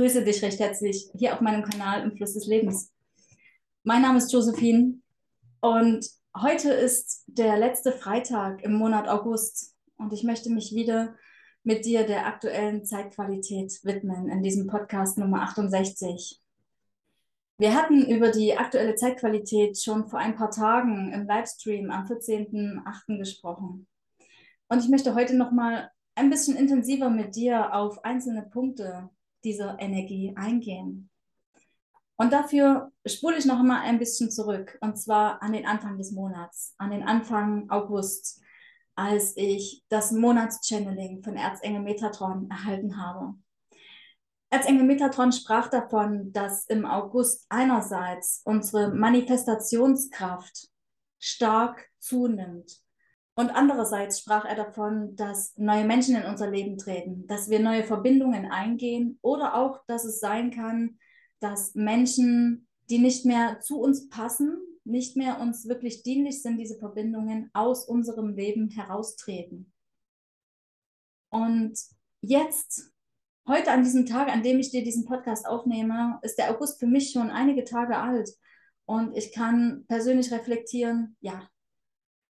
begrüße dich recht herzlich hier auf meinem Kanal im Fluss des Lebens. Mein Name ist Josephine und heute ist der letzte Freitag im Monat August und ich möchte mich wieder mit dir der aktuellen Zeitqualität widmen in diesem Podcast Nummer 68. Wir hatten über die aktuelle Zeitqualität schon vor ein paar Tagen im Livestream am 14.08. gesprochen. Und ich möchte heute nochmal ein bisschen intensiver mit dir auf einzelne Punkte dieser Energie eingehen. Und dafür spule ich noch mal ein bisschen zurück, und zwar an den Anfang des Monats, an den Anfang August, als ich das Monatschanneling von Erzengel Metatron erhalten habe. Erzengel Metatron sprach davon, dass im August einerseits unsere Manifestationskraft stark zunimmt und andererseits sprach er davon, dass neue Menschen in unser Leben treten, dass wir neue Verbindungen eingehen oder auch, dass es sein kann, dass Menschen, die nicht mehr zu uns passen, nicht mehr uns wirklich dienlich sind, diese Verbindungen aus unserem Leben heraustreten. Und jetzt, heute an diesem Tag, an dem ich dir diesen Podcast aufnehme, ist der August für mich schon einige Tage alt. Und ich kann persönlich reflektieren, ja,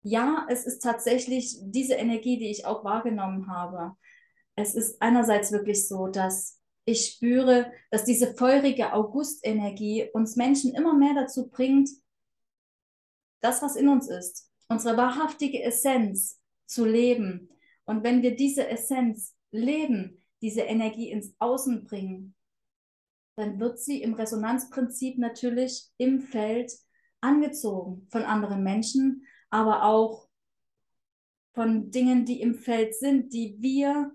ja, es ist tatsächlich diese Energie, die ich auch wahrgenommen habe. Es ist einerseits wirklich so, dass ich spüre, dass diese feurige Augustenergie uns Menschen immer mehr dazu bringt, das, was in uns ist, unsere wahrhaftige Essenz zu leben. Und wenn wir diese Essenz leben, diese Energie ins Außen bringen, dann wird sie im Resonanzprinzip natürlich im Feld angezogen von anderen Menschen, aber auch von Dingen, die im Feld sind, die wir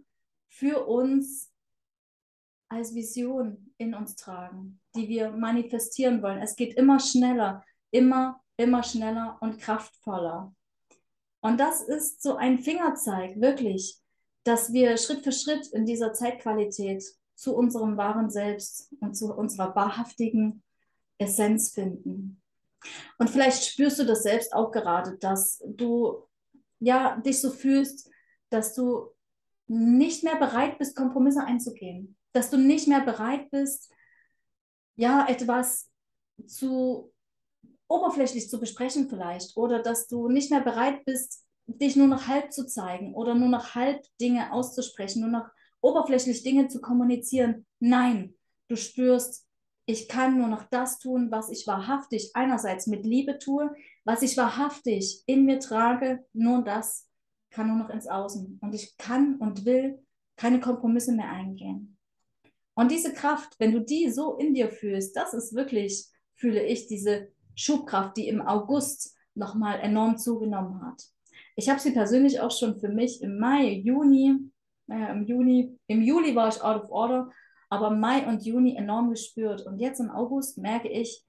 für uns als Vision in uns tragen, die wir manifestieren wollen. Es geht immer schneller, immer, immer schneller und kraftvoller. Und das ist so ein Fingerzeig, wirklich, dass wir Schritt für Schritt in dieser Zeitqualität zu unserem wahren Selbst und zu unserer wahrhaftigen Essenz finden. Und vielleicht spürst du das selbst auch gerade, dass du ja dich so fühlst, dass du nicht mehr bereit bist, Kompromisse einzugehen, dass du nicht mehr bereit bist, ja, etwas zu oberflächlich zu besprechen vielleicht oder dass du nicht mehr bereit bist, dich nur noch halb zu zeigen oder nur noch halb Dinge auszusprechen, nur noch oberflächlich Dinge zu kommunizieren. Nein, du spürst, ich kann nur noch das tun, was ich wahrhaftig einerseits mit Liebe tue, was ich wahrhaftig in mir trage, nur das kann nur noch ins Außen. Und ich kann und will keine Kompromisse mehr eingehen. Und diese Kraft, wenn du die so in dir fühlst, das ist wirklich, fühle ich, diese Schubkraft, die im August nochmal enorm zugenommen hat. Ich habe sie persönlich auch schon für mich im Mai, Juni, naja, im Juni, im Juli war ich out of order aber Mai und Juni enorm gespürt. Und jetzt im August merke ich,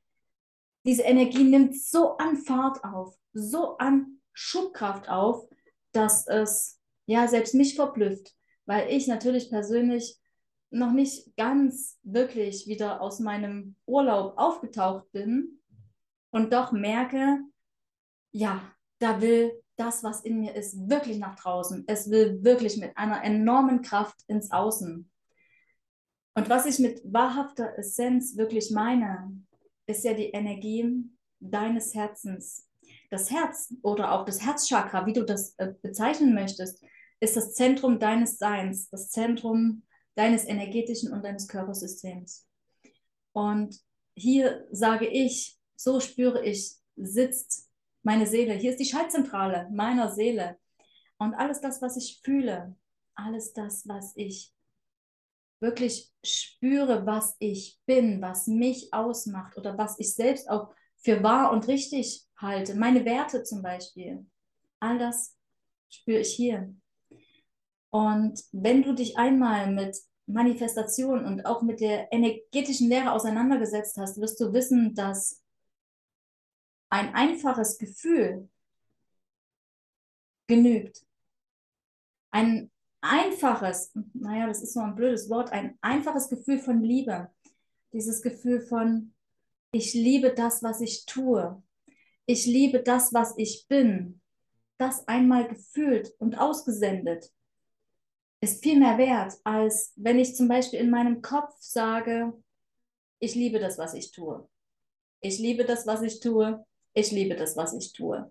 diese Energie nimmt so an Fahrt auf, so an Schubkraft auf, dass es ja selbst mich verblüfft, weil ich natürlich persönlich noch nicht ganz wirklich wieder aus meinem Urlaub aufgetaucht bin und doch merke, ja, da will das, was in mir ist, wirklich nach draußen. Es will wirklich mit einer enormen Kraft ins Außen. Und was ich mit wahrhafter Essenz wirklich meine, ist ja die Energie deines Herzens. Das Herz oder auch das Herzchakra, wie du das äh, bezeichnen möchtest, ist das Zentrum deines Seins, das Zentrum deines energetischen und deines Körpersystems. Und hier sage ich, so spüre ich, sitzt meine Seele. Hier ist die Schaltzentrale meiner Seele. Und alles das, was ich fühle, alles das, was ich wirklich spüre, was ich bin, was mich ausmacht oder was ich selbst auch für wahr und richtig halte, meine Werte zum Beispiel, all das spüre ich hier. Und wenn du dich einmal mit Manifestation und auch mit der energetischen Lehre auseinandergesetzt hast, wirst du wissen, dass ein einfaches Gefühl genügt. Ein einfaches, naja, das ist so ein blödes Wort, ein einfaches Gefühl von Liebe. Dieses Gefühl von, ich liebe das, was ich tue. Ich liebe das, was ich bin. Das einmal gefühlt und ausgesendet ist viel mehr wert, als wenn ich zum Beispiel in meinem Kopf sage, ich liebe das, was ich tue. Ich liebe das, was ich tue. Ich liebe das, was ich tue.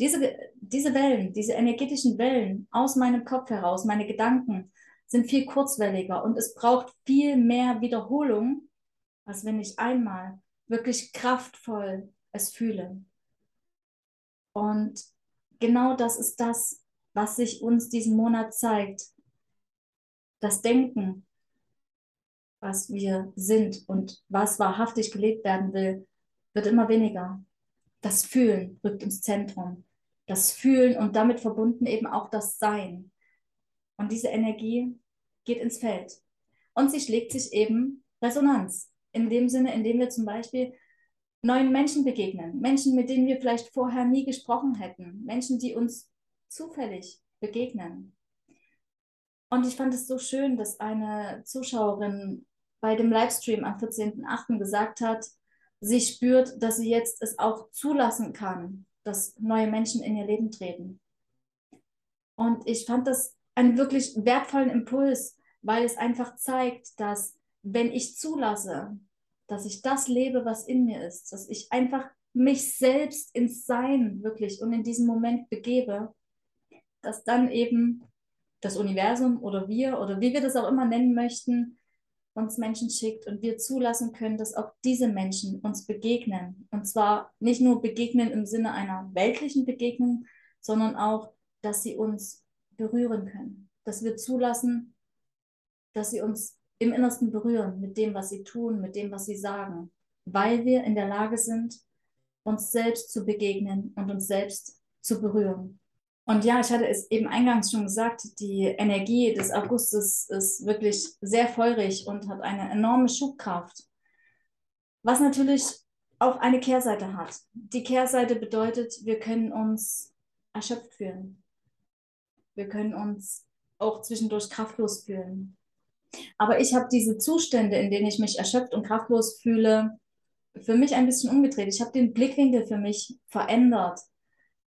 Diese, diese Wellen, diese energetischen Wellen aus meinem Kopf heraus, meine Gedanken, sind viel kurzwelliger und es braucht viel mehr Wiederholung, als wenn ich einmal wirklich kraftvoll es fühle. Und genau das ist das, was sich uns diesen Monat zeigt. Das Denken, was wir sind und was wahrhaftig gelebt werden will, wird immer weniger. Das Fühlen rückt ins Zentrum. Das Fühlen und damit verbunden eben auch das Sein. Und diese Energie geht ins Feld. Und sie schlägt sich eben Resonanz. In dem Sinne, in dem wir zum Beispiel neuen Menschen begegnen. Menschen, mit denen wir vielleicht vorher nie gesprochen hätten. Menschen, die uns zufällig begegnen. Und ich fand es so schön, dass eine Zuschauerin bei dem Livestream am 14.08. gesagt hat, sie spürt, dass sie jetzt es auch zulassen kann, dass neue Menschen in ihr Leben treten. Und ich fand das einen wirklich wertvollen Impuls, weil es einfach zeigt, dass wenn ich zulasse, dass ich das lebe, was in mir ist, dass ich einfach mich selbst ins Sein wirklich und in diesem Moment begebe, dass dann eben das Universum oder wir oder wie wir das auch immer nennen möchten, uns Menschen schickt und wir zulassen können, dass auch diese Menschen uns begegnen. Und zwar nicht nur begegnen im Sinne einer weltlichen Begegnung, sondern auch, dass sie uns berühren können. Dass wir zulassen, dass sie uns im Innersten berühren mit dem, was sie tun, mit dem, was sie sagen, weil wir in der Lage sind, uns selbst zu begegnen und uns selbst zu berühren. Und ja, ich hatte es eben eingangs schon gesagt, die Energie des Augustes ist wirklich sehr feurig und hat eine enorme Schubkraft. Was natürlich auch eine Kehrseite hat. Die Kehrseite bedeutet, wir können uns erschöpft fühlen. Wir können uns auch zwischendurch kraftlos fühlen. Aber ich habe diese Zustände, in denen ich mich erschöpft und kraftlos fühle, für mich ein bisschen umgedreht. Ich habe den Blickwinkel für mich verändert.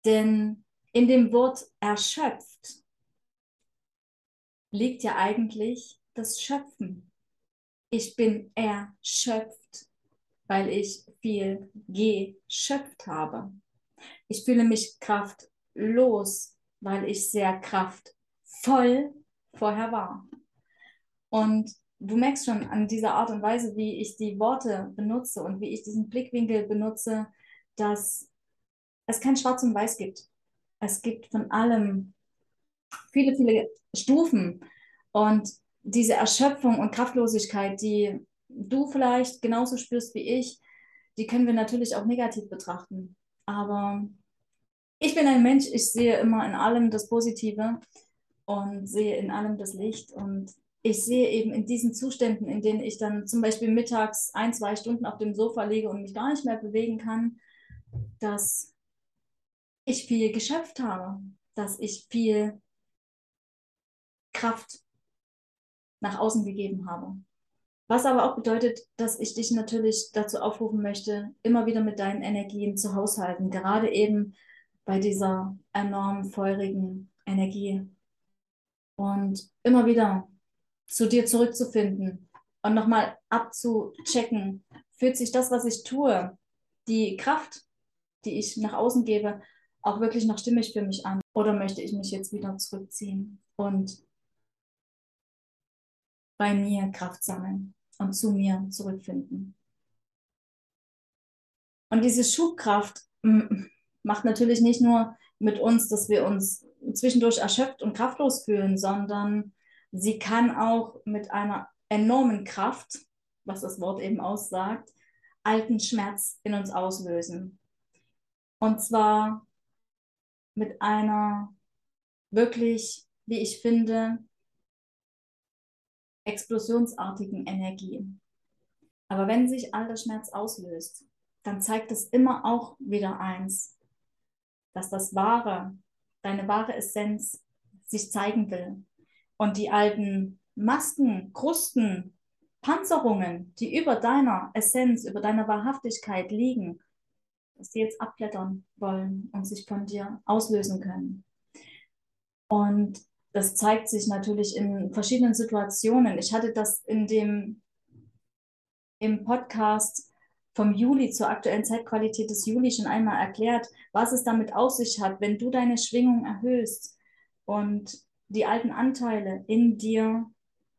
Denn in dem Wort erschöpft liegt ja eigentlich das Schöpfen. Ich bin erschöpft, weil ich viel geschöpft habe. Ich fühle mich kraftlos, weil ich sehr kraftvoll vorher war. Und du merkst schon an dieser Art und Weise, wie ich die Worte benutze und wie ich diesen Blickwinkel benutze, dass es kein Schwarz und Weiß gibt. Es gibt von allem viele, viele Stufen. Und diese Erschöpfung und Kraftlosigkeit, die du vielleicht genauso spürst wie ich, die können wir natürlich auch negativ betrachten. Aber ich bin ein Mensch, ich sehe immer in allem das Positive und sehe in allem das Licht. Und ich sehe eben in diesen Zuständen, in denen ich dann zum Beispiel mittags ein, zwei Stunden auf dem Sofa liege und mich gar nicht mehr bewegen kann, dass ich viel geschöpft habe, dass ich viel Kraft nach außen gegeben habe. Was aber auch bedeutet, dass ich dich natürlich dazu aufrufen möchte, immer wieder mit deinen Energien zu haushalten, gerade eben bei dieser enorm feurigen Energie. Und immer wieder zu dir zurückzufinden und nochmal abzuchecken, fühlt sich das, was ich tue, die Kraft, die ich nach außen gebe, auch wirklich noch stimmig für mich an? Oder möchte ich mich jetzt wieder zurückziehen und bei mir Kraft sammeln und zu mir zurückfinden? Und diese Schubkraft mm, macht natürlich nicht nur mit uns, dass wir uns zwischendurch erschöpft und kraftlos fühlen, sondern sie kann auch mit einer enormen Kraft, was das Wort eben aussagt, alten Schmerz in uns auslösen. Und zwar mit einer wirklich, wie ich finde, explosionsartigen Energie. Aber wenn sich alter Schmerz auslöst, dann zeigt es immer auch wieder eins, dass das wahre, deine wahre Essenz sich zeigen will und die alten Masken, Krusten, Panzerungen, die über deiner Essenz, über deiner Wahrhaftigkeit liegen, dass die jetzt abblättern wollen und sich von dir auslösen können. Und das zeigt sich natürlich in verschiedenen Situationen. Ich hatte das in dem im Podcast vom Juli zur aktuellen Zeitqualität des Juli schon einmal erklärt, was es damit auf sich hat, wenn du deine Schwingung erhöhst und die alten Anteile in dir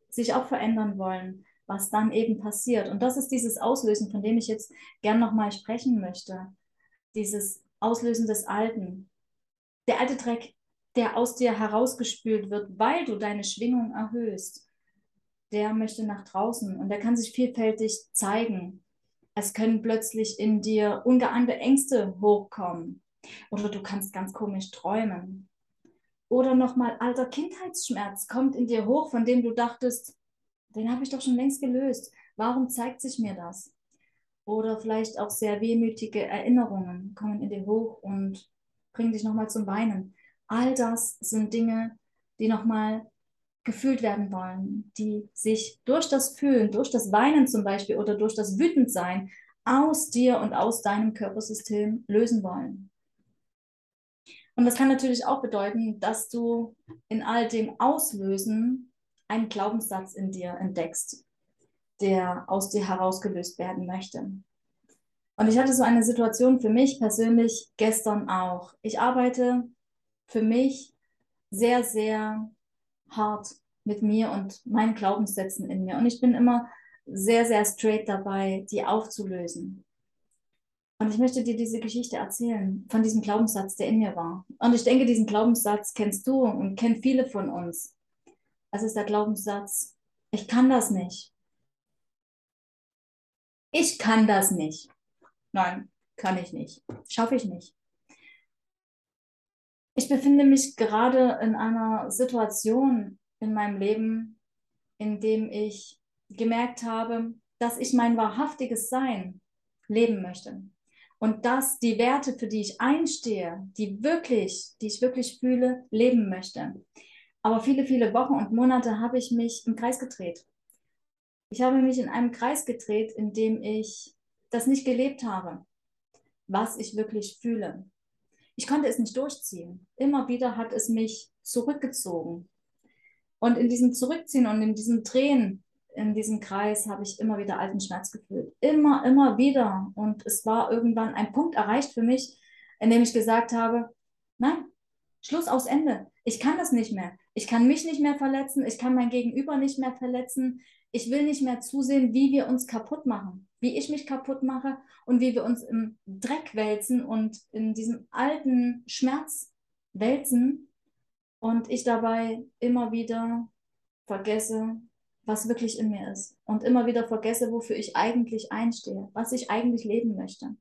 sich auch verändern wollen, was dann eben passiert. Und das ist dieses Auslösen, von dem ich jetzt gern nochmal sprechen möchte. Dieses Auslösen des Alten. Der alte Dreck, der aus dir herausgespült wird, weil du deine Schwingung erhöhst, der möchte nach draußen und der kann sich vielfältig zeigen. Es können plötzlich in dir ungeahnte Ängste hochkommen oder du kannst ganz komisch träumen. Oder nochmal alter Kindheitsschmerz kommt in dir hoch, von dem du dachtest, den habe ich doch schon längst gelöst. Warum zeigt sich mir das? Oder vielleicht auch sehr wehmütige Erinnerungen kommen in dir hoch und bringen dich nochmal zum Weinen. All das sind Dinge, die nochmal gefühlt werden wollen, die sich durch das Fühlen, durch das Weinen zum Beispiel oder durch das Wütendsein aus dir und aus deinem Körpersystem lösen wollen. Und das kann natürlich auch bedeuten, dass du in all dem Auslösen einen Glaubenssatz in dir entdeckst, der aus dir herausgelöst werden möchte. Und ich hatte so eine Situation für mich persönlich gestern auch. Ich arbeite für mich sehr, sehr hart mit mir und meinen Glaubenssätzen in mir. Und ich bin immer sehr, sehr straight dabei, die aufzulösen. Und ich möchte dir diese Geschichte erzählen von diesem Glaubenssatz, der in mir war. Und ich denke, diesen Glaubenssatz kennst du und kennen viele von uns. Es ist der Glaubenssatz, ich kann das nicht. Ich kann das nicht. Nein, kann ich nicht. Schaffe ich nicht. Ich befinde mich gerade in einer Situation in meinem Leben, in dem ich gemerkt habe, dass ich mein wahrhaftiges Sein leben möchte und dass die Werte, für die ich einstehe, die wirklich, die ich wirklich fühle, leben möchte. Aber viele, viele Wochen und Monate habe ich mich im Kreis gedreht. Ich habe mich in einem Kreis gedreht, in dem ich das nicht gelebt habe, was ich wirklich fühle. Ich konnte es nicht durchziehen. Immer wieder hat es mich zurückgezogen. Und in diesem Zurückziehen und in diesem Drehen in diesem Kreis habe ich immer wieder alten Schmerz gefühlt. Immer, immer wieder. Und es war irgendwann ein Punkt erreicht für mich, in dem ich gesagt habe, nein, Schluss aus Ende. Ich kann das nicht mehr. Ich kann mich nicht mehr verletzen. Ich kann mein Gegenüber nicht mehr verletzen. Ich will nicht mehr zusehen, wie wir uns kaputt machen, wie ich mich kaputt mache und wie wir uns im Dreck wälzen und in diesem alten Schmerz wälzen und ich dabei immer wieder vergesse, was wirklich in mir ist und immer wieder vergesse, wofür ich eigentlich einstehe, was ich eigentlich leben möchte.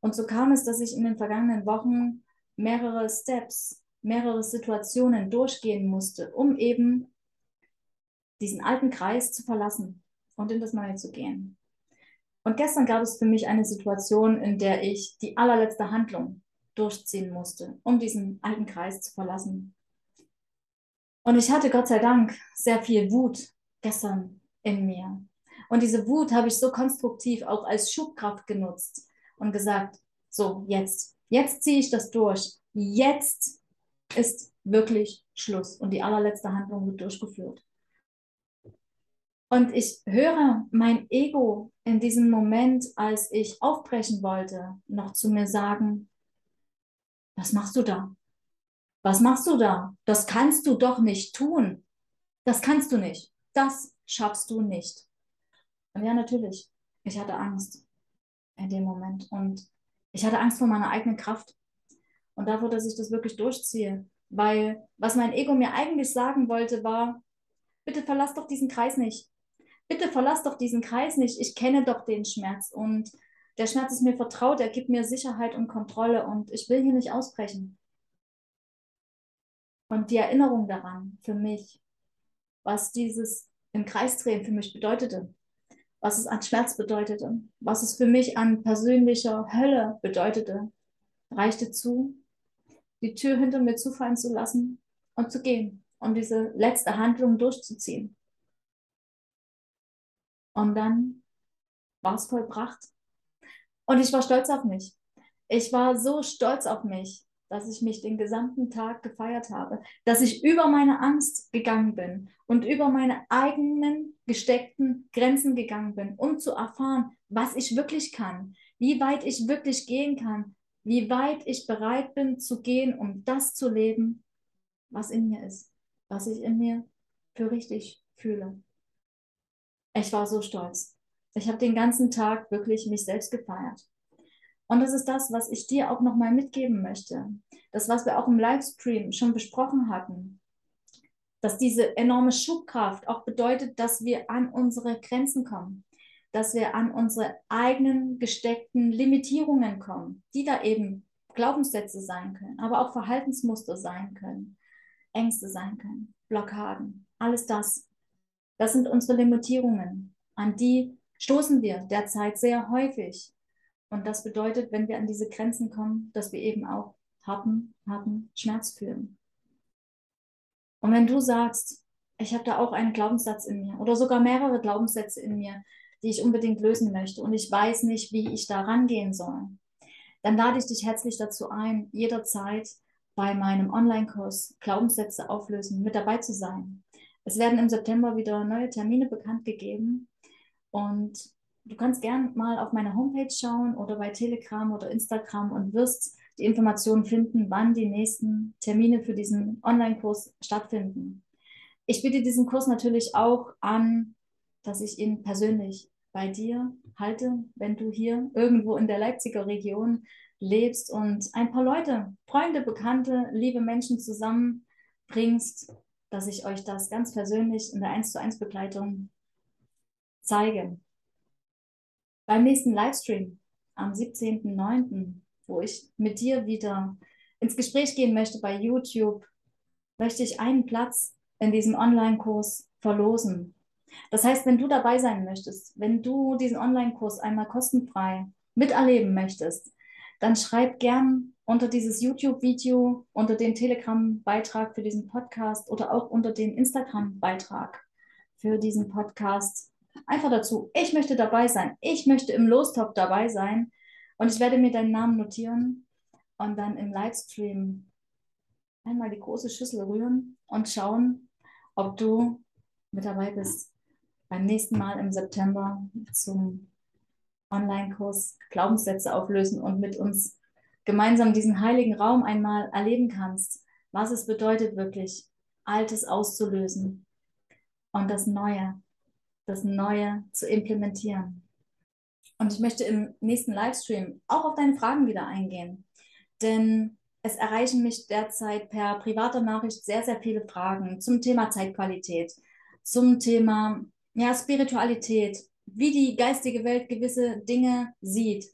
Und so kam es, dass ich in den vergangenen Wochen mehrere Steps, mehrere Situationen durchgehen musste, um eben diesen alten Kreis zu verlassen und in das Neue zu gehen. Und gestern gab es für mich eine Situation, in der ich die allerletzte Handlung durchziehen musste, um diesen alten Kreis zu verlassen. Und ich hatte Gott sei Dank sehr viel Wut gestern in mir. Und diese Wut habe ich so konstruktiv auch als Schubkraft genutzt und gesagt, so jetzt, jetzt ziehe ich das durch. Jetzt ist wirklich Schluss und die allerletzte Handlung wird durchgeführt. Und ich höre mein Ego in diesem Moment, als ich aufbrechen wollte, noch zu mir sagen, was machst du da? Was machst du da? Das kannst du doch nicht tun. Das kannst du nicht. Das schaffst du nicht. Und ja, natürlich. Ich hatte Angst in dem Moment. Und ich hatte Angst vor meiner eigenen Kraft. Und davor, dass ich das wirklich durchziehe. Weil was mein Ego mir eigentlich sagen wollte, war, bitte verlass doch diesen Kreis nicht. Bitte verlass doch diesen Kreis nicht. Ich kenne doch den Schmerz. Und der Schmerz ist mir vertraut. Er gibt mir Sicherheit und Kontrolle. Und ich will hier nicht ausbrechen. Und die Erinnerung daran für mich, was dieses im Kreis drehen für mich bedeutete, was es an Schmerz bedeutete, was es für mich an persönlicher Hölle bedeutete, reichte zu, die Tür hinter mir zufallen zu lassen und zu gehen und diese letzte Handlung durchzuziehen. Und dann war es vollbracht. Und ich war stolz auf mich. Ich war so stolz auf mich, dass ich mich den gesamten Tag gefeiert habe, dass ich über meine Angst gegangen bin und über meine eigenen gesteckten Grenzen gegangen bin, um zu erfahren, was ich wirklich kann, wie weit ich wirklich gehen kann, wie weit ich bereit bin zu gehen, um das zu leben, was in mir ist, was ich in mir für richtig fühle. Ich war so stolz. Ich habe den ganzen Tag wirklich mich selbst gefeiert. Und das ist das, was ich dir auch nochmal mitgeben möchte. Das, was wir auch im Livestream schon besprochen hatten. Dass diese enorme Schubkraft auch bedeutet, dass wir an unsere Grenzen kommen. Dass wir an unsere eigenen gesteckten Limitierungen kommen, die da eben Glaubenssätze sein können, aber auch Verhaltensmuster sein können, Ängste sein können, Blockaden, alles das. Das sind unsere Limitierungen. An die stoßen wir derzeit sehr häufig und das bedeutet, wenn wir an diese Grenzen kommen, dass wir eben auch harten, harten Schmerz fühlen. Und wenn du sagst, ich habe da auch einen Glaubenssatz in mir oder sogar mehrere Glaubenssätze in mir, die ich unbedingt lösen möchte und ich weiß nicht, wie ich da rangehen soll, dann lade ich dich herzlich dazu ein, jederzeit bei meinem Online-Kurs Glaubenssätze auflösen mit dabei zu sein. Es werden im September wieder neue Termine bekannt gegeben und du kannst gern mal auf meine Homepage schauen oder bei Telegram oder Instagram und wirst die Informationen finden, wann die nächsten Termine für diesen Online-Kurs stattfinden. Ich biete diesen Kurs natürlich auch an, dass ich ihn persönlich bei dir halte, wenn du hier irgendwo in der Leipziger Region lebst und ein paar Leute, Freunde, Bekannte, liebe Menschen zusammenbringst, dass ich euch das ganz persönlich in der 1 zu 1 Begleitung zeige beim nächsten Livestream am 17.09., wo ich mit dir wieder ins Gespräch gehen möchte bei YouTube, möchte ich einen Platz in diesem Online-Kurs verlosen. Das heißt, wenn du dabei sein möchtest, wenn du diesen Online-Kurs einmal kostenfrei miterleben möchtest, dann schreib gern unter dieses YouTube-Video, unter den Telegram-Beitrag für diesen Podcast oder auch unter den Instagram-Beitrag für diesen Podcast einfach dazu. Ich möchte dabei sein. Ich möchte im Lostop dabei sein. Und ich werde mir deinen Namen notieren und dann im Livestream einmal die große Schüssel rühren und schauen, ob du mit dabei bist beim nächsten Mal im September zum Online-Kurs Glaubenssätze auflösen und mit uns gemeinsam diesen heiligen Raum einmal erleben kannst, was es bedeutet wirklich, Altes auszulösen und das Neue das Neue zu implementieren. Und ich möchte im nächsten Livestream auch auf deine Fragen wieder eingehen, denn es erreichen mich derzeit per privater Nachricht sehr, sehr viele Fragen zum Thema Zeitqualität, zum Thema ja, Spiritualität, wie die geistige Welt gewisse Dinge sieht.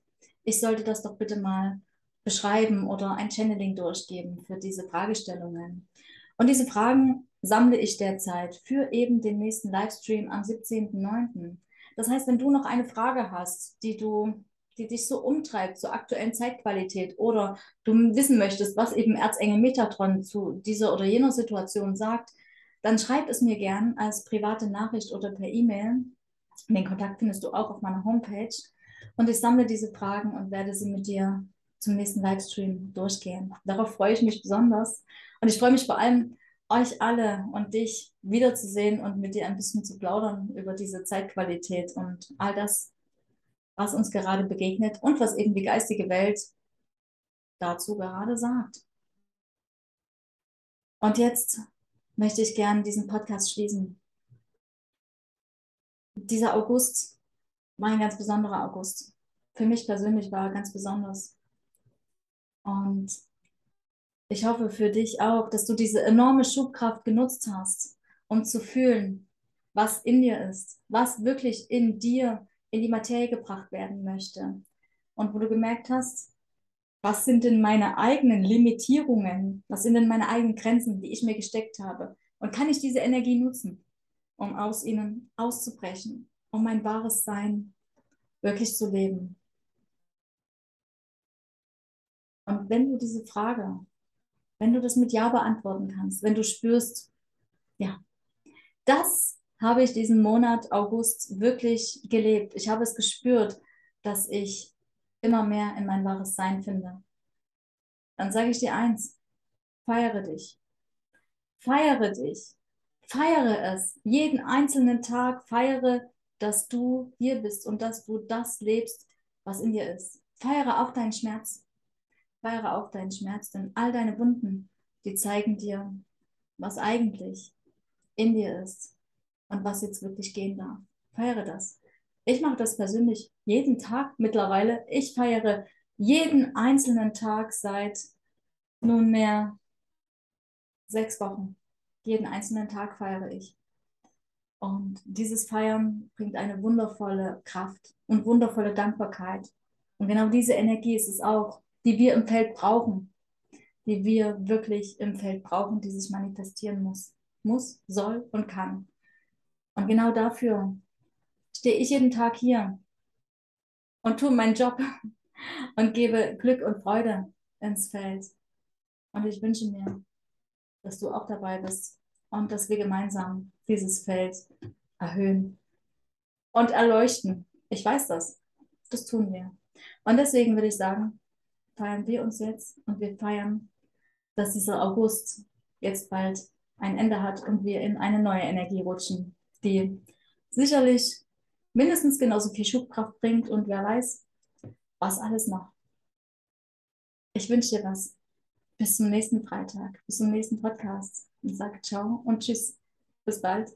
Ich sollte das doch bitte mal beschreiben oder ein Channeling durchgeben für diese Fragestellungen. Und diese Fragen sammle ich derzeit für eben den nächsten Livestream am 17.09. Das heißt, wenn du noch eine Frage hast, die du die dich so umtreibt zur aktuellen Zeitqualität oder du wissen möchtest, was eben Erzengel Metatron zu dieser oder jener Situation sagt, dann schreib es mir gern als private Nachricht oder per E-Mail. Den Kontakt findest du auch auf meiner Homepage. Und ich sammle diese Fragen und werde sie mit dir zum nächsten Livestream durchgehen. Darauf freue ich mich besonders. Und ich freue mich vor allem, euch alle und dich wiederzusehen und mit dir ein bisschen zu plaudern über diese Zeitqualität und all das, was uns gerade begegnet und was eben die geistige Welt dazu gerade sagt. Und jetzt möchte ich gerne diesen Podcast schließen. Dieser August war ein ganz besonderer August. Für mich persönlich war er ganz besonders. Und ich hoffe für dich auch, dass du diese enorme Schubkraft genutzt hast, um zu fühlen, was in dir ist, was wirklich in dir in die Materie gebracht werden möchte. Und wo du gemerkt hast, was sind denn meine eigenen Limitierungen, was sind denn meine eigenen Grenzen, die ich mir gesteckt habe? Und kann ich diese Energie nutzen, um aus ihnen auszubrechen, um mein wahres Sein wirklich zu leben? Und wenn du diese Frage wenn du das mit Ja beantworten kannst, wenn du spürst, ja, das habe ich diesen Monat August wirklich gelebt. Ich habe es gespürt, dass ich immer mehr in mein wahres Sein finde. dann sage ich dir eins, feiere dich. Feiere dich. Feiere es. Jeden einzelnen Tag feiere, dass du hier bist und dass du das lebst, was in dir ist. Feiere auch deinen Schmerz. Feiere auch deinen Schmerz, denn all deine Wunden, die zeigen dir, was eigentlich in dir ist und was jetzt wirklich gehen darf. Feiere das. Ich mache das persönlich jeden Tag mittlerweile. Ich feiere jeden einzelnen Tag seit nunmehr sechs Wochen. Jeden einzelnen Tag feiere ich. Und dieses Feiern bringt eine wundervolle Kraft und wundervolle Dankbarkeit. Und genau diese Energie ist es auch, die wir im Feld brauchen, die wir wirklich im Feld brauchen, die sich manifestieren muss, muss, soll und kann. Und genau dafür stehe ich jeden Tag hier und tue meinen Job und gebe Glück und Freude ins Feld. Und ich wünsche mir, dass du auch dabei bist und dass wir gemeinsam dieses Feld erhöhen und erleuchten. Ich weiß das. Das tun wir. Und deswegen würde ich sagen, feiern wir uns jetzt und wir feiern, dass dieser August jetzt bald ein Ende hat und wir in eine neue Energie rutschen, die sicherlich mindestens genauso viel Schubkraft bringt und wer weiß, was alles noch. Ich wünsche dir was. Bis zum nächsten Freitag, bis zum nächsten Podcast. Und sage ciao und tschüss. Bis bald.